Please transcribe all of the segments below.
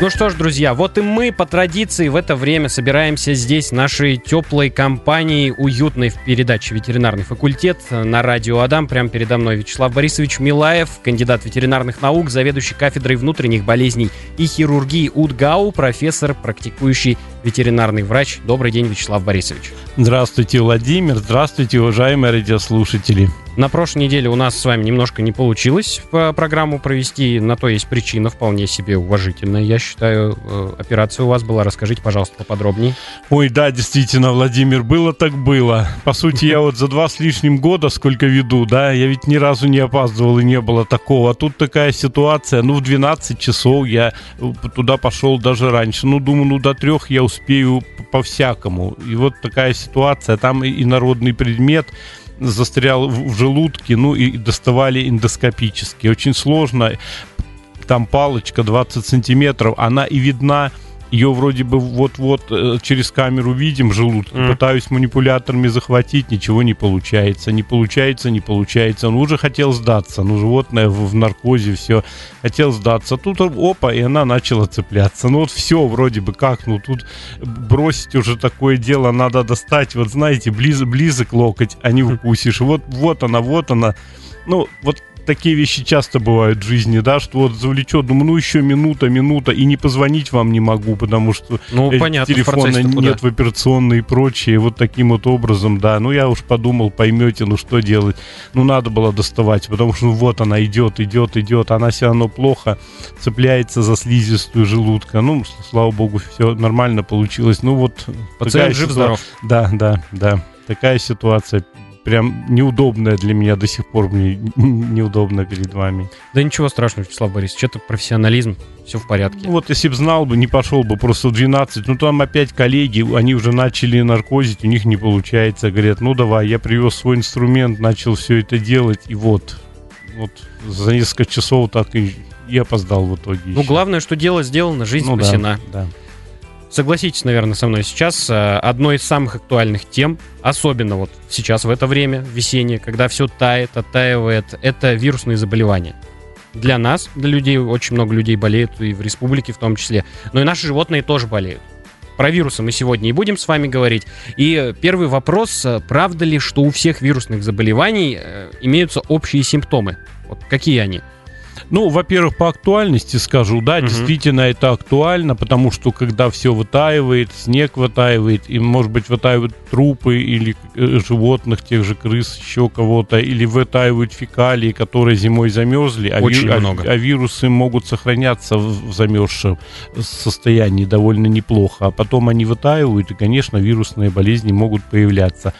Ну что ж, друзья, вот и мы по традиции в это время собираемся здесь нашей теплой компанией, уютной в передаче «Ветеринарный факультет» на радио Адам. Прямо передо мной Вячеслав Борисович Милаев, кандидат ветеринарных наук, заведующий кафедрой внутренних болезней и хирургии УДГАУ, профессор, практикующий ветеринарный врач. Добрый день, Вячеслав Борисович. Здравствуйте, Владимир. Здравствуйте, уважаемые радиослушатели. На прошлой неделе у нас с вами немножко не получилось программу провести. На то есть причина вполне себе уважительная. Я считаю, э, операция у вас была. Расскажите, пожалуйста, поподробнее. Ой, да, действительно, Владимир, было так было. По сути, я вот за два с лишним года, сколько веду, да, я ведь ни разу не опаздывал и не было такого. А тут такая ситуация, ну, в 12 часов я э, туда пошел даже раньше. Ну, думаю, ну, до трех я успею по-всякому. И вот такая ситуация, там и народный предмет, застрял в желудке, ну и доставали эндоскопически. Очень сложно. Там палочка 20 сантиметров, она и видна ее вроде бы вот-вот э, через камеру видим желудки, mm. пытаюсь манипуляторами захватить, ничего не получается, не получается, не получается. Он уже хотел сдаться, ну животное в, в наркозе все хотел сдаться. Тут опа, и она начала цепляться. Ну вот все вроде бы как, ну тут бросить уже такое дело надо достать, вот знаете, близ, близок локоть, а не укусишь. Вот, вот она, вот она. Ну, вот такие вещи часто бывают в жизни, да, что вот завлечет, думаю, ну еще минута, минута, и не позвонить вам не могу, потому что ну, понятно, телефона в нет в операционной и прочее, вот таким вот образом, да, ну я уж подумал, поймете, ну что делать, ну надо было доставать, потому что ну, вот она идет, идет, идет, она все равно плохо цепляется за слизистую желудка, ну, слава богу, все нормально получилось, ну вот. Пациент жив-здоров. Да, да, да, такая ситуация прям неудобная для меня до сих пор мне неудобно перед вами. Да ничего страшного, Вячеслав Борисович, это профессионализм, все в порядке. Ну, вот если бы знал бы, не пошел бы просто в 12, ну там опять коллеги, они уже начали наркозить, у них не получается, говорят, ну давай, я привез свой инструмент, начал все это делать, и вот, вот за несколько часов так и, и опоздал в итоге. Ну, еще. главное, что дело сделано, жизнь ну, спасена. Да, да. Согласитесь, наверное, со мной сейчас, э, одной из самых актуальных тем, особенно вот сейчас, в это время, весеннее, когда все тает, оттаивает, это вирусные заболевания. Для нас, для людей, очень много людей болеют, и в республике в том числе. Но и наши животные тоже болеют. Про вирусы мы сегодня и будем с вами говорить. И первый вопрос, э, правда ли, что у всех вирусных заболеваний э, имеются общие симптомы? Вот какие они? Ну, во-первых, по актуальности скажу, да, угу. действительно это актуально, потому что когда все вытаивает, снег вытаивает, и, может быть, вытаивают трупы или э, животных, тех же крыс, еще кого-то, или вытаивают фекалии, которые зимой замерзли, а, Очень ви- много. А, а вирусы могут сохраняться в, в замерзшем состоянии довольно неплохо, а потом они вытаивают, и, конечно, вирусные болезни могут появляться.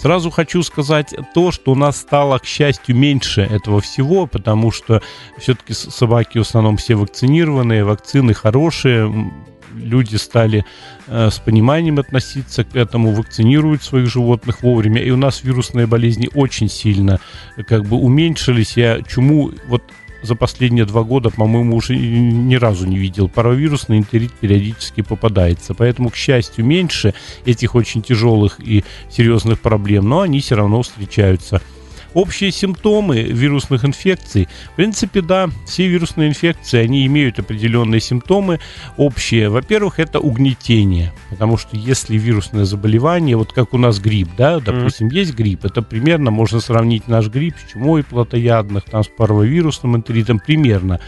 Сразу хочу сказать то, что у нас стало, к счастью, меньше этого всего, потому что все-таки собаки в основном все вакцинированные, вакцины хорошие, люди стали э, с пониманием относиться к этому, вакцинируют своих животных вовремя, и у нас вирусные болезни очень сильно как бы уменьшились. Я чуму вот за последние два года, по-моему, уже ни разу не видел. Паровирусный энтерит периодически попадается. Поэтому, к счастью, меньше этих очень тяжелых и серьезных проблем, но они все равно встречаются. Общие симптомы вирусных инфекций, в принципе, да, все вирусные инфекции, они имеют определенные симптомы общие. Во-первых, это угнетение, потому что если вирусное заболевание, вот как у нас грипп, да, допустим, mm-hmm. есть грипп, это примерно можно сравнить наш грипп с чумой плотоядных, там с паровирусным энтеритом, примерно.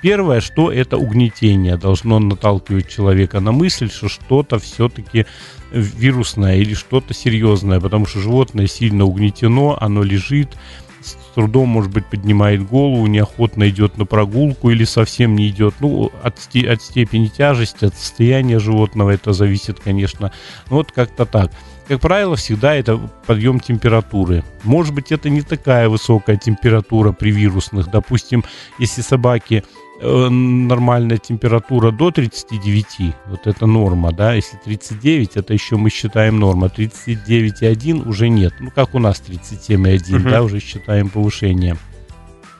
Первое, что это угнетение должно наталкивать человека на мысль, что что-то все-таки вирусное или что-то серьезное, потому что животное сильно угнетено, оно лежит, с трудом, может быть, поднимает голову, неохотно идет на прогулку или совсем не идет. Ну, от, от степени тяжести, от состояния животного это зависит, конечно. Ну, вот как-то так. Как правило, всегда это подъем температуры. Может быть, это не такая высокая температура при вирусных. Допустим, если собаки нормальная температура до 39, вот это норма, да, если 39, это еще мы считаем норма, 39,1 уже нет, ну как у нас 37,1, угу. да, уже считаем повышение.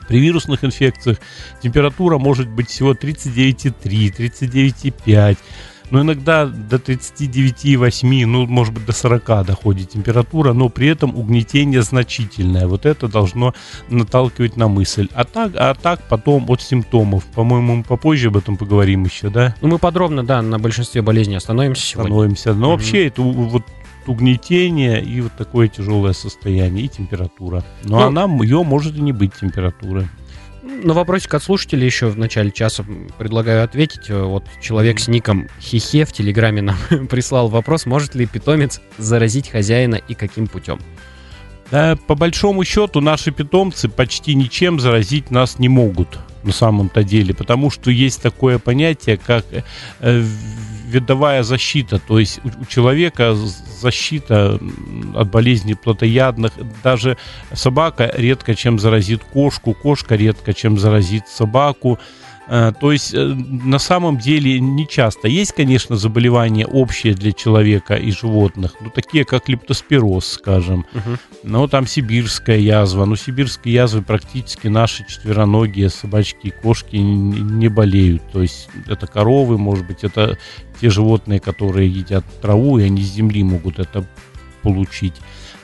При вирусных инфекциях температура может быть всего 39,3, 39,5, но иногда до 39,8, ну, может быть, до 40 доходит температура, но при этом угнетение значительное. Вот это должно наталкивать на мысль. А так, а так потом от симптомов. По-моему, мы попозже об этом поговорим еще, да? Ну, мы подробно, да, на большинстве болезней остановимся сегодня. Остановимся. Но угу. вообще это вот угнетение и вот такое тяжелое состояние, и температура. Но ну, она, ее может и не быть температуры. На вопросик от слушателей еще в начале часа предлагаю ответить. Вот человек с ником Хихе в Телеграме нам прислал вопрос, может ли питомец заразить хозяина и каким путем? Да, по большому счету наши питомцы почти ничем заразить нас не могут на самом-то деле, потому что есть такое понятие, как э, видовая защита, то есть у, у человека защита от болезней плотоядных. Даже собака редко чем заразит кошку, кошка редко чем заразит собаку. Э, то есть э, на самом деле не часто. Есть, конечно, заболевания общие для человека и животных, ну такие как лептоспироз, скажем. Угу. Но там сибирская язва. Ну сибирские язвы практически наши четвероногие собачки и кошки не болеют. То есть это коровы, может быть, это те животные, которые едят траву, и они с земли могут это получить.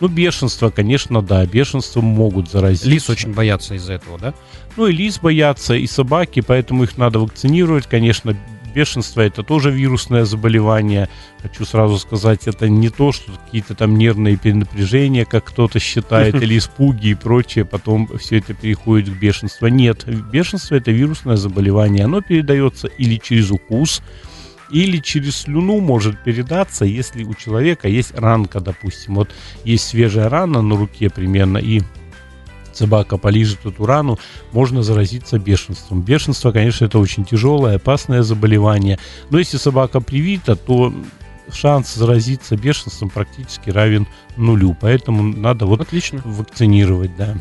Ну, бешенство, конечно, да, бешенство могут заразить. Лис очень боятся из-за этого, да? Ну, и лис боятся, и собаки, поэтому их надо вакцинировать. Конечно, бешенство это тоже вирусное заболевание. Хочу сразу сказать, это не то, что какие-то там нервные перенапряжения, как кто-то считает, или испуги и прочее, потом все это переходит в бешенство. Нет, бешенство это вирусное заболевание. Оно передается или через укус, или через слюну может передаться, если у человека есть ранка, допустим. Вот есть свежая рана на руке примерно, и собака полижет эту рану, можно заразиться бешенством. Бешенство, конечно, это очень тяжелое, опасное заболевание. Но если собака привита, то шанс заразиться бешенством практически равен нулю. Поэтому надо вот Отлично. вакцинировать, да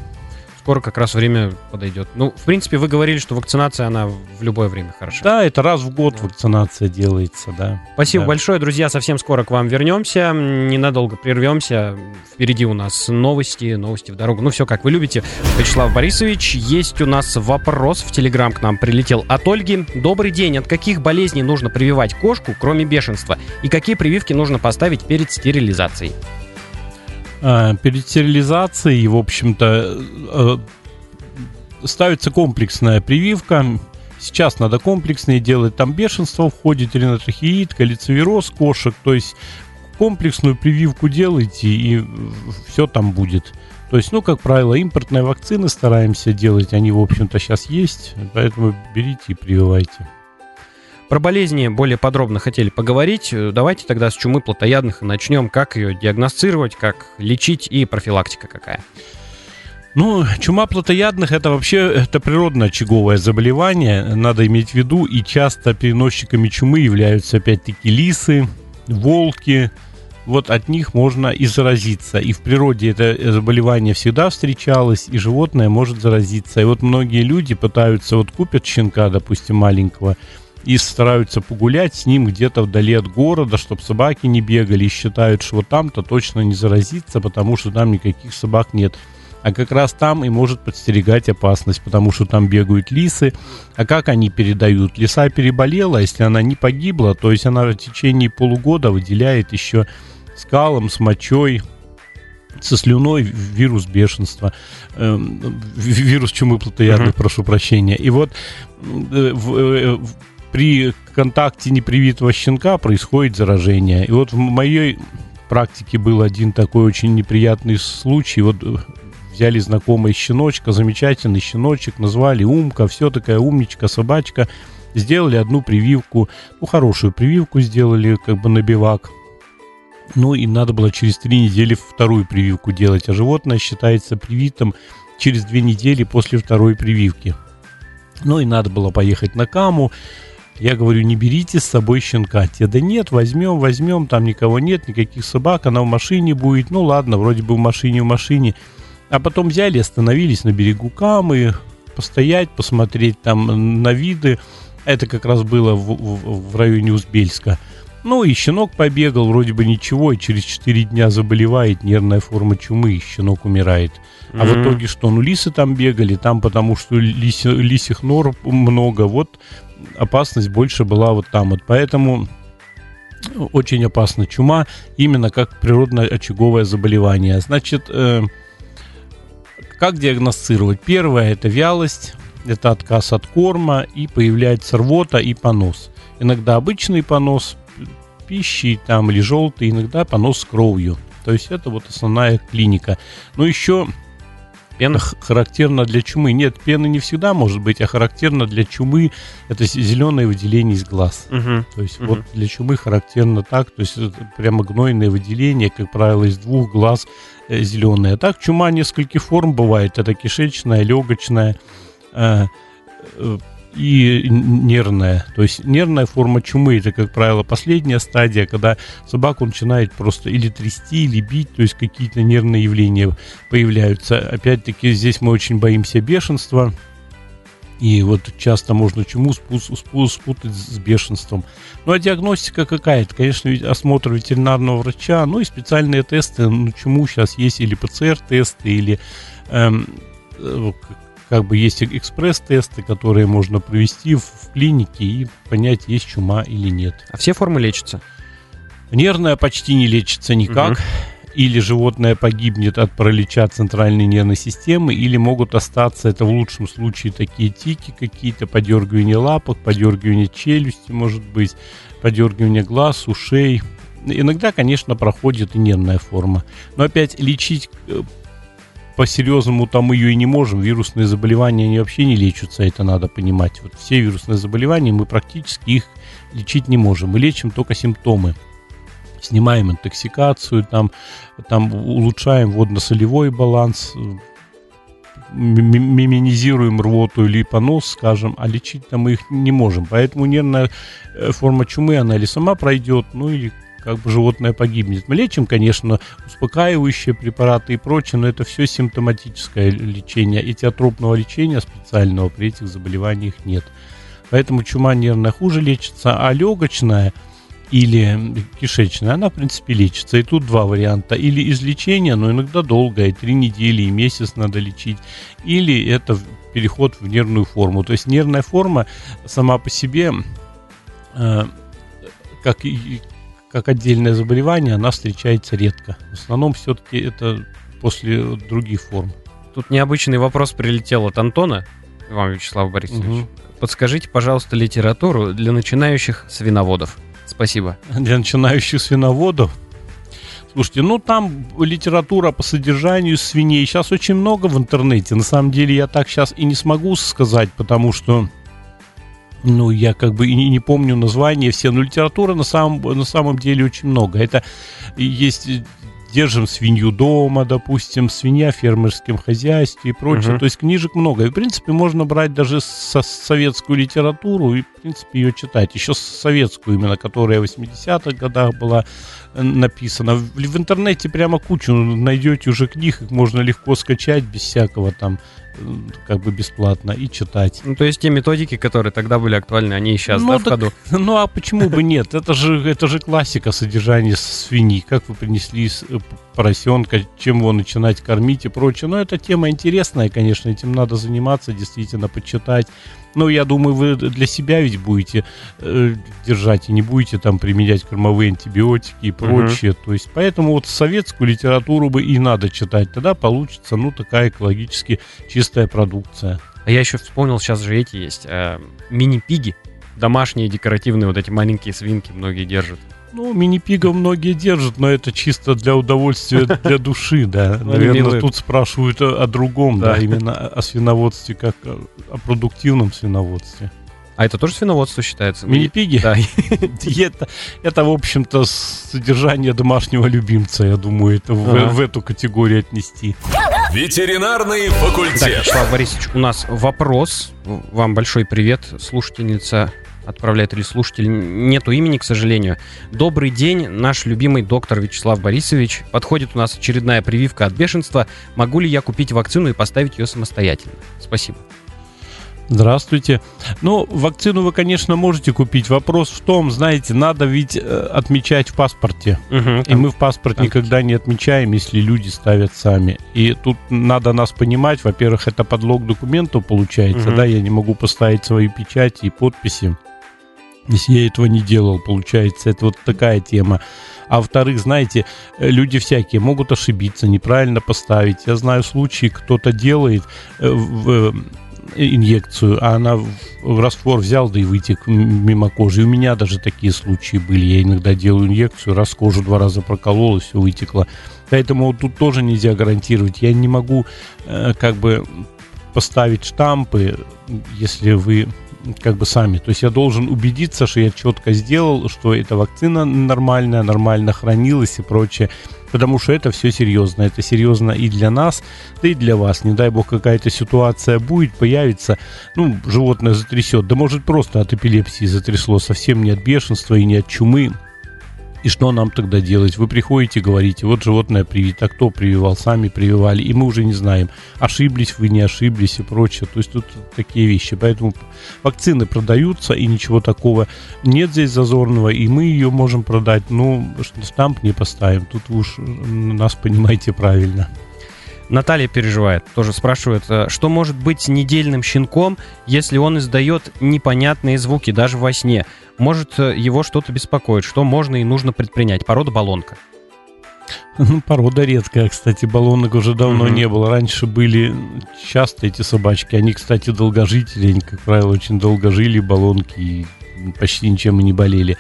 скоро как раз время подойдет. Ну, в принципе, вы говорили, что вакцинация, она в любое время хороша. Да, это раз в год вакцинация делается, да. Спасибо да. большое, друзья. Совсем скоро к вам вернемся. Ненадолго прервемся. Впереди у нас новости, новости в дорогу. Ну, все как вы любите. Вячеслав Борисович, есть у нас вопрос в Телеграм к нам прилетел от Ольги. Добрый день. От каких болезней нужно прививать кошку, кроме бешенства? И какие прививки нужно поставить перед стерилизацией? А, перед стерилизацией, в общем-то, э, ставится комплексная прививка. Сейчас надо комплексные делать. Там бешенство входит, ринотрахеид, калицевироз кошек. То есть комплексную прививку делайте, и все там будет. То есть, ну, как правило, импортные вакцины стараемся делать. Они, в общем-то, сейчас есть. Поэтому берите и прививайте. Про болезни более подробно хотели поговорить. Давайте тогда с чумы плотоядных начнем. Как ее диагностировать, как лечить и профилактика какая? Ну, чума плотоядных это вообще это природное очаговое заболевание, надо иметь в виду, и часто переносчиками чумы являются опять-таки лисы, волки, вот от них можно и заразиться. И в природе это заболевание всегда встречалось, и животное может заразиться. И вот многие люди пытаются, вот купят щенка, допустим, маленького, и стараются погулять с ним где-то вдали от города, чтобы собаки не бегали, и считают, что вот там-то точно не заразиться, потому что там никаких собак нет. А как раз там и может подстерегать опасность, потому что там бегают лисы. А как они передают? Лиса переболела, если она не погибла, то есть она в течение полугода выделяет еще скалом, с мочой, со слюной вирус бешенства, э, вирус чумы плотоядных, uh-huh. прошу прощения. И вот э, в, э, при контакте непривитого щенка происходит заражение. И вот в моей практике был один такой очень неприятный случай. Вот э, взяли знакомый щеночка, замечательный щеночек, назвали Умка, все такая умничка, собачка. Сделали одну прививку, ну, хорошую прививку сделали, как бы на бивак. Ну, и надо было через три недели вторую прививку делать, а животное считается привитым через две недели после второй прививки. Ну, и надо было поехать на Каму, я говорю, не берите с собой щенка. Те, да нет, возьмем, возьмем, там никого нет, никаких собак, она в машине будет. Ну ладно, вроде бы в машине, в машине. А потом взяли, остановились на берегу Камы, постоять, посмотреть там на виды. Это как раз было в, в, в районе Узбельска. Ну и щенок побегал, вроде бы ничего, и через 4 дня заболевает нервная форма чумы, и щенок умирает. А mm-hmm. в итоге что? Ну лисы там бегали, там потому что лиси, лисих нор много. Вот опасность больше была вот там. Вот поэтому очень опасна чума, именно как природное очаговое заболевание. Значит, э, как диагностировать? Первое – это вялость, это отказ от корма, и появляется рвота и понос. Иногда обычный понос пищи там, или желтый, иногда понос с кровью. То есть это вот основная клиника. Но еще Пена характерна для чумы. Нет, пена не всегда может быть, а характерна для чумы это зеленое выделение из глаз. Угу. То есть угу. вот для чумы характерно так, то есть это прямо гнойное выделение, как правило, из двух глаз э, зеленое. А так чума нескольких форм бывает. Это кишечная, легочная, э, э, и нервная. То есть нервная форма чумы это, как правило, последняя стадия, когда собаку начинает просто или трясти, или бить, то есть какие-то нервные явления появляются. Опять-таки здесь мы очень боимся бешенства. И вот часто можно чуму спутать с бешенством. Ну а диагностика какая-то? Конечно, осмотр ветеринарного врача, ну и специальные тесты. Ну, чему сейчас есть или ПЦР-тесты, или эм, э, как бы есть экспресс-тесты, которые можно провести в, в клинике и понять, есть чума или нет. А все формы лечатся? Нервная почти не лечится никак. Угу. Или животное погибнет от паралича центральной нервной системы, или могут остаться, это в лучшем случае, такие тики какие-то, подергивание лапок, подергивание челюсти, может быть, подергивание глаз, ушей. Иногда, конечно, проходит и нервная форма. Но опять лечить э, по-серьезному там ее и не можем. Вирусные заболевания, они вообще не лечатся, это надо понимать. Вот все вирусные заболевания, мы практически их лечить не можем. Мы лечим только симптомы. Снимаем интоксикацию, там, там улучшаем водно-солевой баланс, миминизируем рвоту или понос, скажем, а лечить там мы их не можем. Поэтому нервная э, форма чумы, она или сама пройдет, ну или как бы животное погибнет. Мы лечим, конечно, успокаивающие препараты и прочее, но это все симптоматическое лечение. И теотропного лечения специального при этих заболеваниях нет. Поэтому чума нервная хуже лечится, а легочная или кишечная, она, в принципе, лечится. И тут два варианта. Или излечение, но иногда долгое, три недели и месяц надо лечить. Или это переход в нервную форму. То есть нервная форма сама по себе, э, как как отдельное заболевание, она встречается редко. В основном все-таки это после других форм. Тут необычный вопрос прилетел от Антона, вам, Вячеслав Борисович. Угу. Подскажите, пожалуйста, литературу для начинающих свиноводов. Спасибо. Для начинающих свиноводов? Слушайте, ну там литература по содержанию свиней сейчас очень много в интернете. На самом деле я так сейчас и не смогу сказать, потому что ну, я как бы и не, не помню название все, но литературы на самом, на самом деле очень много. Это есть держим свинью дома, допустим, свинья в фермерском хозяйстве и прочее. Uh-huh. То есть книжек много. И, в принципе, можно брать даже со советскую литературу и, в принципе, ее читать. Еще советскую именно, которая в 80-х годах была э, написана. В, в интернете прямо кучу найдете уже книг, их можно легко скачать без всякого там как бы бесплатно и читать. Ну, то есть те методики, которые тогда были актуальны, они и сейчас, ну, да, в ходу? Ну, а почему бы нет? Это же, это же классика содержания свиньи. Как вы принесли э, поросенка, чем его начинать кормить и прочее. Но эта тема интересная, конечно, этим надо заниматься, действительно, почитать. Ну, я думаю, вы для себя ведь будете э, держать и не будете там применять кормовые антибиотики и прочее. Угу. То есть, поэтому вот советскую литературу бы и надо читать. Тогда получится, ну, такая экологически чистая продукция. А я еще вспомнил, сейчас же эти есть э, мини-пиги. Домашние декоративные вот эти маленькие свинки многие держат. Ну, мини-пигов многие держат, но это чисто для удовольствия, для души, да. Наверное, тут спрашивают о другом, да, именно о свиноводстве, как о продуктивном свиноводстве. А это тоже свиноводство считается? Мини-пиги? Да. это, это, в общем-то, содержание домашнего любимца, я думаю, это в, в эту категорию отнести. Ветеринарный факультет. Так, Вячеслав Борисович, у нас вопрос. Вам большой привет, слушательница отправляет или слушатель, нету имени, к сожалению. Добрый день, наш любимый доктор Вячеслав Борисович. Подходит у нас очередная прививка от бешенства. Могу ли я купить вакцину и поставить ее самостоятельно? Спасибо. Здравствуйте. Ну, вакцину вы, конечно, можете купить. Вопрос в том, знаете, надо ведь э, отмечать в паспорте. Угу, и мы в паспорт там. никогда не отмечаем, если люди ставят сами. И тут надо нас понимать. Во-первых, это подлог документов получается, угу. да, я не могу поставить свои печати и подписи Если я этого не делал, получается, это вот такая тема. А во-вторых, знаете, э, люди всякие могут ошибиться, неправильно поставить. Я знаю случаи, кто-то делает э, в э, инъекцию, а она в раствор взял, да и вытек мимо кожи. У меня даже такие случаи были. Я иногда делаю инъекцию, раз кожу два раза проколол, и все вытекло. Поэтому тут тоже нельзя гарантировать. Я не могу как бы поставить штампы, если вы как бы сами. То есть я должен убедиться, что я четко сделал, что эта вакцина нормальная, нормально хранилась и прочее. Потому что это все серьезно. Это серьезно и для нас, да и для вас. Не дай бог какая-то ситуация будет, появится, ну, животное затрясет. Да может просто от эпилепсии затрясло, совсем не от бешенства и не от чумы. И что нам тогда делать? Вы приходите, говорите, вот животное привито, а кто прививал, сами прививали, и мы уже не знаем, ошиблись вы, не ошиблись и прочее. То есть тут такие вещи. Поэтому вакцины продаются, и ничего такого нет здесь зазорного, и мы ее можем продать, но штамп не поставим. Тут уж нас понимаете правильно. Наталья переживает, тоже спрашивает, э, что может быть недельным щенком, если он издает непонятные звуки даже во сне? Может, э, его что-то беспокоит, что можно и нужно предпринять? Порода баллонка. Ну, порода редкая, кстати, баллонок уже давно угу. не было. Раньше были часто эти собачки. Они, кстати, долгожители, они, как правило, очень долго жили, баллонки, и почти ничем и не болели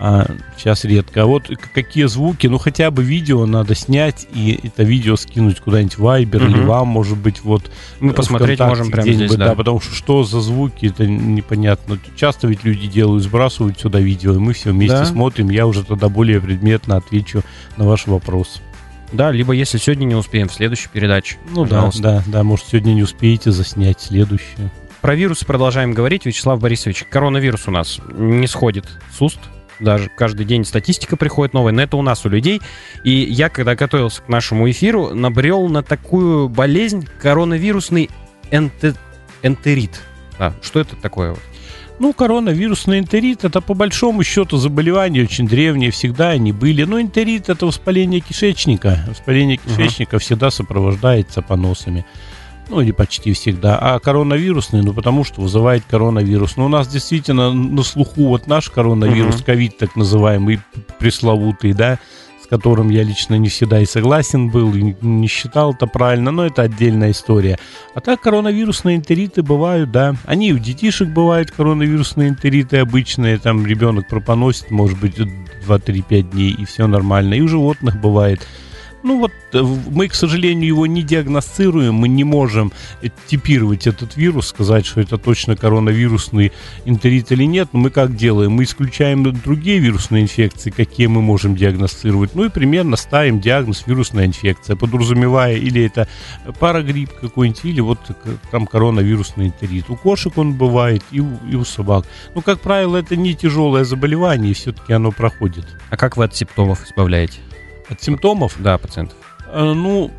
а сейчас редко. А вот какие звуки, ну хотя бы видео надо снять и это видео скинуть куда-нибудь в Viber угу. или вам, может быть, вот мы посмотреть можем прямо здесь, да. да, потому что что за звуки, это непонятно. Часто ведь люди делают, сбрасывают сюда видео, и мы все вместе да. смотрим. Я уже тогда более предметно отвечу на ваш вопрос. Да, либо если сегодня не успеем, в следующей передаче. Ну пожалуйста. да, да, да, может сегодня не успеете заснять следующее. Про вирусы продолжаем говорить. Вячеслав Борисович, коронавирус у нас не сходит с уст даже каждый день статистика приходит новая, но это у нас, у людей. И я, когда готовился к нашему эфиру, набрел на такую болезнь коронавирусный энте... энтерит. А, что это такое? Ну, коронавирусный энтерит это по большому счету заболевание очень древнее, всегда они были. Но энтерит это воспаление кишечника. Воспаление кишечника uh-huh. всегда сопровождается поносами ну или почти всегда, а коронавирусный, ну потому что вызывает коронавирус. Но у нас действительно на слуху вот наш коронавирус, ковид так называемый, пресловутый, да, с которым я лично не всегда и согласен был, и не считал это правильно, но это отдельная история. А так коронавирусные энтериты бывают, да. Они и у детишек бывают коронавирусные энтериты обычные, там ребенок пропоносит, может быть, 2-3-5 дней, и все нормально. И у животных бывает. Ну вот э, мы, к сожалению, его не диагностируем, мы не можем типировать этот вирус, сказать, что это точно коронавирусный энтерит или нет. Но мы как делаем? Мы исключаем другие вирусные инфекции, какие мы можем диагностировать. Ну и примерно ставим диагноз вирусная инфекция, подразумевая или это парагрипп какой-нибудь, или вот там коронавирусный энтерит. У кошек он бывает и у, и у собак. Но, как правило, это не тяжелое заболевание, и все-таки оно проходит. А как вы от симптомов избавляете? От симптомов? Да, пациентов. Э, ну,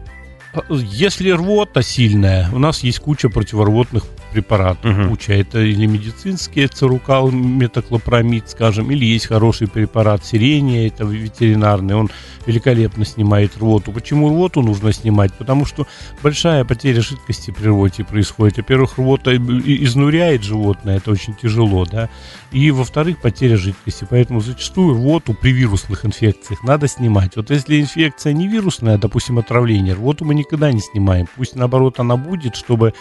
если рвота сильная, у нас есть куча противорвотных препаратов. Угу. Куча. Это или медицинские, церукал, метоклопромид, скажем, или есть хороший препарат сирения, это ветеринарный, он великолепно снимает рвоту. Почему рвоту нужно снимать? Потому что большая потеря жидкости при рвоте происходит. Во-первых, рвота изнуряет животное, это очень тяжело, да. И, во-вторых, потеря жидкости. Поэтому зачастую рвоту при вирусных инфекциях надо снимать. Вот если инфекция не вирусная, допустим, отравление, рвоту мы никогда не снимаем. Пусть, наоборот, она будет, чтобы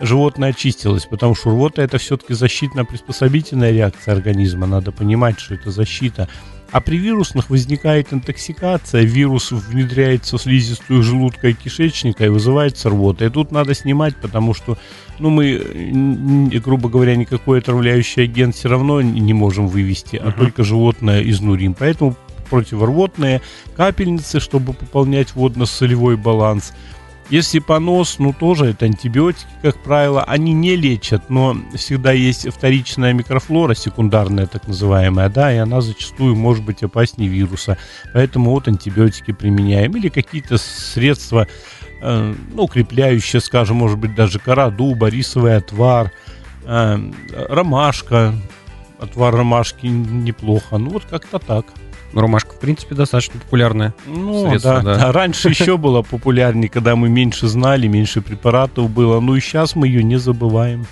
животное очистилось, потому что рвота это все-таки защитно-приспособительная реакция организма. Надо понимать, что это защита. А при вирусных возникает интоксикация, вирус внедряется в слизистую желудка и кишечника и вызывает рвота. И тут надо снимать, потому что, ну, мы, грубо говоря, никакой отравляющий агент все равно не можем вывести, а uh-huh. только животное изнурим. Поэтому противорвотные капельницы, чтобы пополнять водно-солевой баланс – если понос, ну тоже это антибиотики, как правило, они не лечат, но всегда есть вторичная микрофлора, секундарная так называемая, да, и она зачастую может быть опаснее вируса. Поэтому вот антибиотики применяем. Или какие-то средства, э, ну, укрепляющие, скажем, может быть, даже кора дуба, рисовый отвар, э, ромашка, отвар ромашки неплохо. Ну, вот как-то так. Ромашка, в принципе, достаточно популярная. Ну, средство, да, да. да. Раньше еще было популярнее, когда мы меньше знали, меньше препаратов было. Ну и сейчас мы ее не забываем.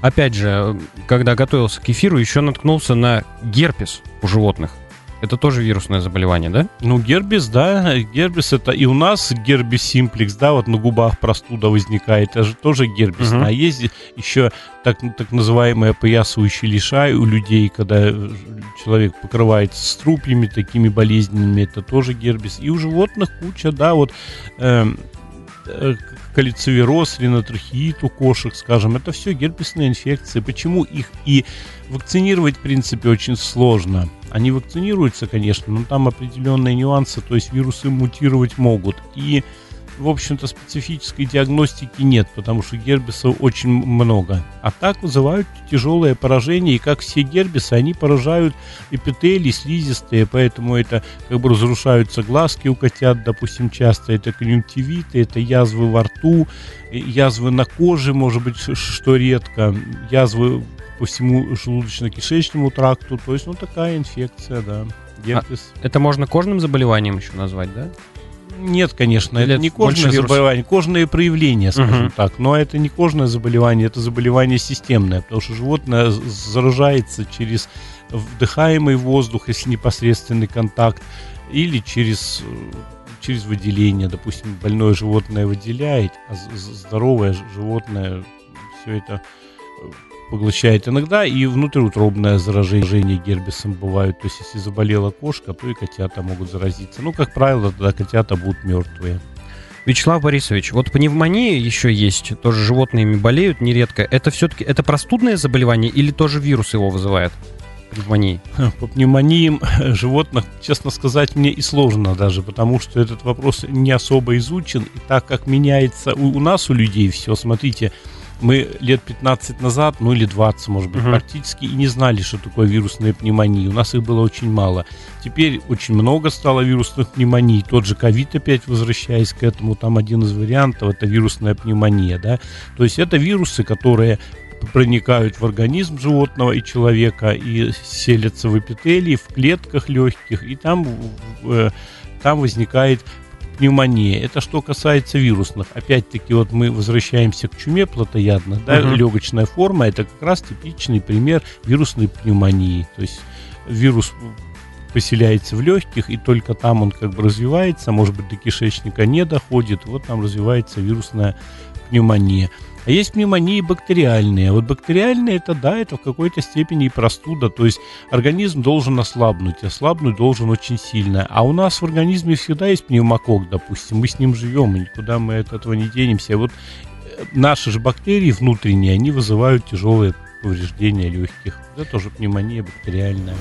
Опять же, когда готовился к эфиру, еще наткнулся на герпес у животных. Это тоже вирусное заболевание, да? Ну, гербис, да, гербис это и у нас гербис симплекс, да, вот на губах простуда возникает, это же тоже гербис. Мгм. А есть еще так, так называемый опоясывающий лишай у людей, когда человек покрывается струпьями, такими болезненными, это тоже гербис. И у животных куча, да, вот эм, э, калицевироз, ринотрахеит у кошек, скажем, это все герпесные инфекции. Почему их и вакцинировать, в принципе, очень сложно? Они вакцинируются, конечно, но там определенные нюансы, то есть вирусы мутировать могут. И, в общем-то, специфической диагностики нет, потому что гербисов очень много. А так вызывают тяжелое поражение, и как все гербисы, они поражают эпителий, слизистые, поэтому это как бы разрушаются глазки у котят, допустим, часто это конъюнктивиты, это язвы во рту, э, язвы на коже, может быть, что редко, язвы по всему желудочно-кишечному тракту, то есть, ну, такая инфекция, да, герпес. Это можно кожным заболеванием еще назвать, да? Нет, конечно, Или это не это кожное заболевание, кожные проявления, скажем Мгм. так. Но это не кожное заболевание, это заболевание системное, потому что животное заражается через вдыхаемый воздух, если непосредственный контакт, или через, через выделение. Допустим, больное животное выделяет, а здоровое животное все это э, поглощает иногда и внутриутробное заражение гербисом бывает. То есть, если заболела кошка, то и котята могут заразиться. Ну, как правило, тогда котята будут мертвые. Вячеслав Борисович, вот пневмония еще есть, тоже животные ими болеют нередко. Это все-таки это простудное заболевание или тоже вирус его вызывает? Пневмонии. По пневмониям животных, честно сказать, мне и сложно даже, потому что этот вопрос не особо изучен. И так как меняется у, у нас, у людей все, смотрите, мы лет 15 назад, ну или 20, может быть, Мгм. практически и не знали, что такое вирусная пневмония. У нас их было очень мало. Теперь очень много стало вирусных пневмоний. Тот же ковид опять возвращаясь к этому, там один из вариантов, это вирусная пневмония, да. То есть это вирусы, которые проникают в организм животного и человека и селятся в эпителии, в клетках легких, и там, э, там возникает пневмония. Это что касается вирусных. Опять-таки, вот мы возвращаемся к чуме плотоядной, да, Мгм. легочная форма, это как раз типичный пример вирусной пневмонии. То есть вирус поселяется в легких, и только там он как бы развивается, может быть, до кишечника не доходит, вот там развивается вирусная пневмония. А есть пневмонии бактериальные. Вот бактериальные это да, это в какой-то степени и простуда. То есть организм должен ослабнуть. Ослабнуть должен очень сильно. А у нас в организме всегда есть пневмокок, допустим. Мы с ним живем, и никуда мы от этого не денемся. Вот э, наши же бактерии внутренние, они вызывают тяжелые повреждения легких. Это тоже пневмония бактериальная.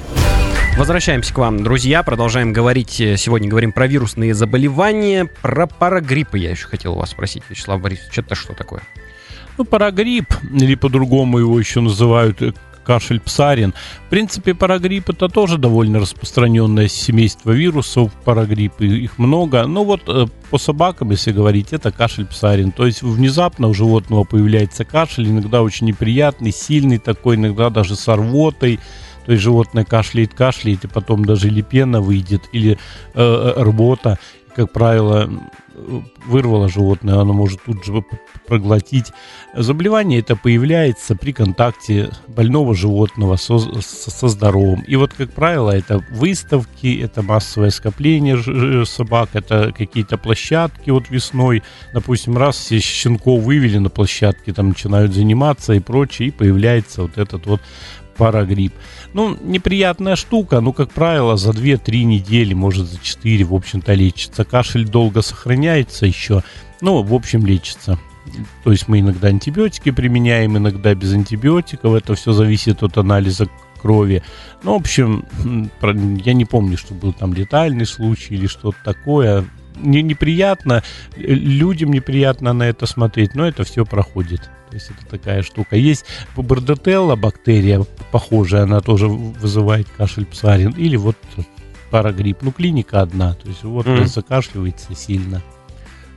Возвращаемся к вам, друзья. Продолжаем говорить. Сегодня говорим про вирусные заболевания. Про парагриппы я еще хотел вас спросить, Вячеслав Борисович. Это что такое? Ну, парагрипп, или по-другому его еще называют э, кашель псарин. В принципе, парагрипп это тоже довольно распространенное семейство вирусов. Парагрипп, и их много. Но вот э, по собакам, если говорить, это кашель псарин. То есть внезапно у животного появляется кашель, иногда очень неприятный, сильный такой, иногда даже с рвотой. То есть животное кашляет, кашляет, и потом даже или пена выйдет, или э, э, рвота. Как правило, вырвало животное, оно может тут же проглотить. Заболевание это появляется при контакте больного животного со, со- здоровым. И вот, как правило, это выставки, это массовое скопление собак, это какие-то площадки вот весной. Допустим, раз все щенков вывели на площадке, там начинают заниматься и прочее, и появляется вот этот вот парагрипп. Ну, неприятная штука, но, как правило, за 2-3 недели, может, за 4, в общем-то, лечится. Кашель долго сохраняется еще, ну, в общем, лечится. То есть мы иногда антибиотики применяем, иногда без антибиотиков. Это все зависит от анализа крови. Ну, в общем, я не помню, что был там летальный случай или что-то такое. Не, неприятно, э, людям неприятно на это смотреть, но это все проходит. То есть это такая штука. Есть бардотелла бактерия похожая, она тоже вызывает кашель псарин. Или вот парагрипп. Ну, клиника одна. То есть вот Мгм. закашливается сильно.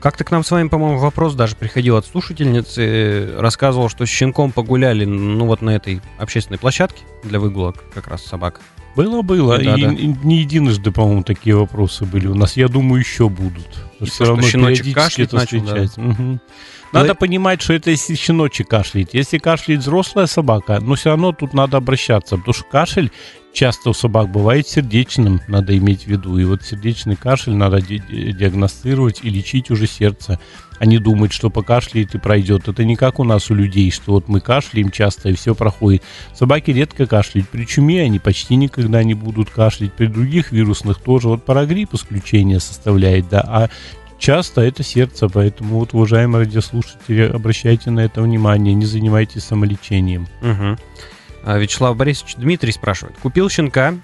Как-то к нам с вами, по-моему, вопрос даже приходил от слушательницы. Рассказывал, что с щенком погуляли, ну, вот на этой общественной площадке для выгулок как раз собак. Было, было. Да, и да. и не единожды, по-моему, такие вопросы были у нас. Я думаю, еще будут. И Все то, равно что щеночек кашлять это начал, да. встречается. Надо Да. понимать, что это если щеночек кашляет. Если кашляет взрослая собака, но все равно тут надо обращаться, потому что кашель часто у собак бывает сердечным, надо иметь в виду. И вот сердечный кашель надо ди- ди- диагностировать и лечить уже сердце, а не думать, что покашляет и пройдет. Это не как у нас у людей, что вот мы кашляем часто и все проходит. Собаки редко кашляют. При чуме они почти никогда не будут кашлять. При других вирусных тоже. Вот парагрипп исключение составляет, да. А часто это сердце. Поэтому вот, уважаемые радиослушатели, обращайте на это внимание. Не занимайтесь самолечением. А, Вячеслав Борисович Дмитрий спрашивает. Купил щенка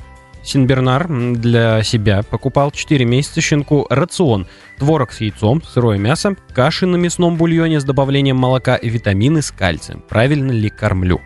Синбернар для себя. Покупал 4 месяца щенку рацион. Творог с яйцом, сырое мясо, каши на мясном бульоне с добавлением молока и витамины с кальцием. Правильно ли кормлю?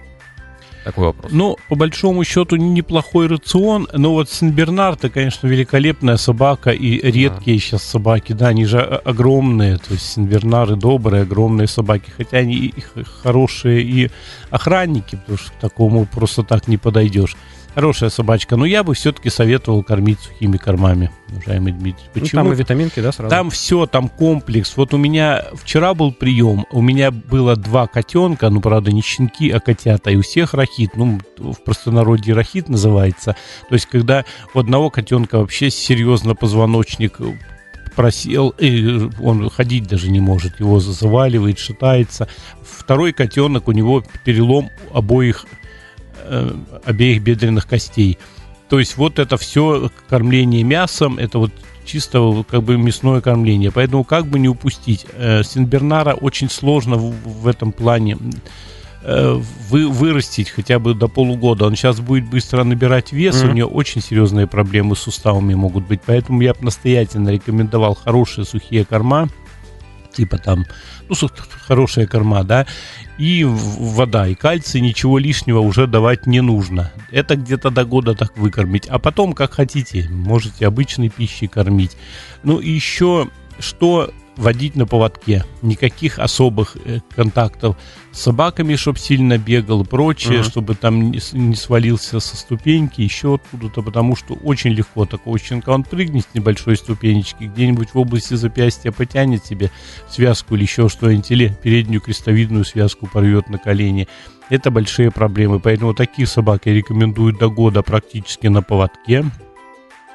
Такой вопрос. Ну, по большому счету, неплохой рацион. Но вот Сенбернар, это, конечно, великолепная собака. И редкие сейчас собаки, да, они же огромные. То есть Сенбернары добрые, огромные собаки. Хотя они и хорошие и охранники, потому что к такому просто так не подойдешь. Хорошая собачка. Но я бы все-таки советовал кормить сухими кормами, уважаемый Дмитрий. Ну, Почему? там и витаминки, да, сразу? Там все, там комплекс. Вот у меня вчера был прием, у меня было два котенка, ну, правда, не щенки, а котята, и у всех рахит, ну, в простонародье рахит называется. То есть, когда у одного котенка вообще серьезно позвоночник просел, и он ходить даже не может, его заваливает, шатается. Второй котенок, у него перелом обоих, э, обеих бедренных костей. То есть вот это все кормление мясом, это вот чисто как бы мясное кормление. Поэтому как бы не упустить. Э, Синбернара очень сложно в, в этом плане э, вы, вырастить хотя бы до полугода. Он сейчас будет быстро набирать вес, Мгм. у него очень серьезные проблемы с суставами могут быть. Поэтому я бы настоятельно рекомендовал хорошие сухие корма, типа там, ну, хорошая корма, да, и вода, и кальций, ничего лишнего уже давать не нужно. Это где-то до года так выкормить. А потом, как хотите, можете обычной пищей кормить. Ну, и еще, что водить на поводке. Никаких особых э, контактов с собаками, чтобы сильно бегал и прочее, Мгм. чтобы там не, не свалился со ступеньки, еще откуда-то, потому что очень легко такого щенка, он прыгнет с небольшой ступенечки, где-нибудь в области запястья потянет себе связку или еще что-нибудь, или переднюю крестовидную связку порвет на колени. Это большие проблемы, поэтому таких собак я рекомендую до года практически на поводке.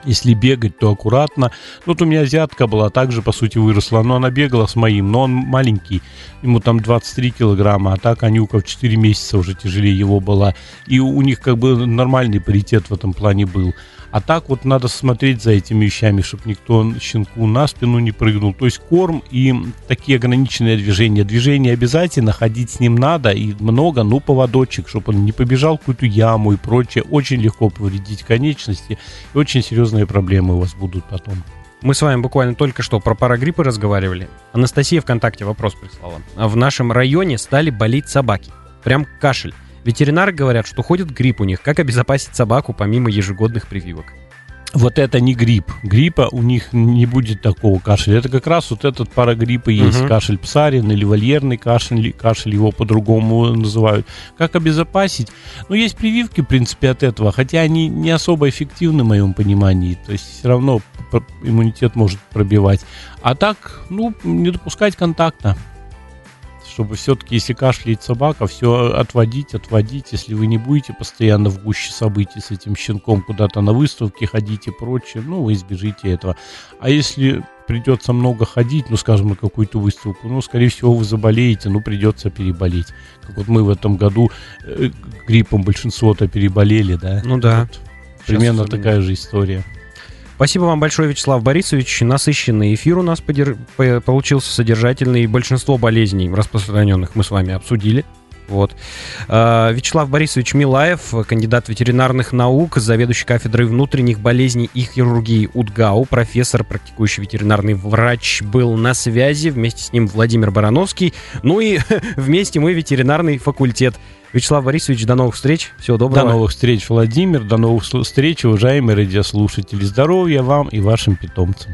Если бегать, то аккуратно. Ну, Вот у меня азиатка была, также, по сути, выросла, но она бегала с моим, но он маленький, ему там 23 килограмма, а так Анюка в 4 месяца уже тяжелее его была. И у них как бы нормальный паритет в этом плане был. А так вот надо смотреть за этими вещами, чтобы никто щенку на спину не прыгнул. То есть корм и такие ограниченные движения. Движения обязательно, ходить с ним надо и много, ну поводочек, чтобы он не побежал в какую-то яму и прочее. Очень легко повредить конечности и очень серьезные проблемы у вас будут потом. Мы с вами буквально только что про парагриппы разговаривали. Анастасия ВКонтакте вопрос прислала. В нашем районе стали болеть собаки. Прям кашель. Ветеринары говорят, что ходит грипп у них. Как обезопасить собаку помимо ежегодных прививок? Вот это не грипп. Гриппа у них не будет такого кашеля. Это как раз вот этот парагрипп и есть. Мгм. Кашель псарин или вольерный кашель, кашель его по-другому называют. Как обезопасить? Ну, есть прививки, в принципе, от этого, хотя они не особо эффективны в моем понимании. То есть все равно иммунитет может пробивать. А так, ну, не допускать контакта. Чтобы все-таки, если кашляет собака, все отводить, отводить. Если вы не будете постоянно в гуще событий с этим щенком куда-то на выставке ходить и прочее, ну, вы избежите этого. А если придется много ходить, ну, скажем, на какую-то выставку, ну, скорее всего, вы заболеете, ну, придется переболеть. Как вот мы в этом году э, гриппом большинство-то переболели, да? Ну да. Вот примерно такая же история. Спасибо вам большое, Вячеслав Борисович. Насыщенный эфир у нас подер- по- получился содержательный. Большинство болезней распространенных мы с вами обсудили. Вот. А, Вячеслав Борисович Милаев, кандидат ветеринарных наук, заведующий кафедрой внутренних болезней и хирургии УДГАУ, профессор, практикующий ветеринарный врач, был на связи. Вместе с ним Владимир Барановский. Ну и вместе мы ветеринарный факультет. Вячеслав Борисович, до новых встреч. Всего доброго. До новых встреч, Владимир. До новых встреч, уважаемые радиослушатели. Здоровья вам и вашим питомцам.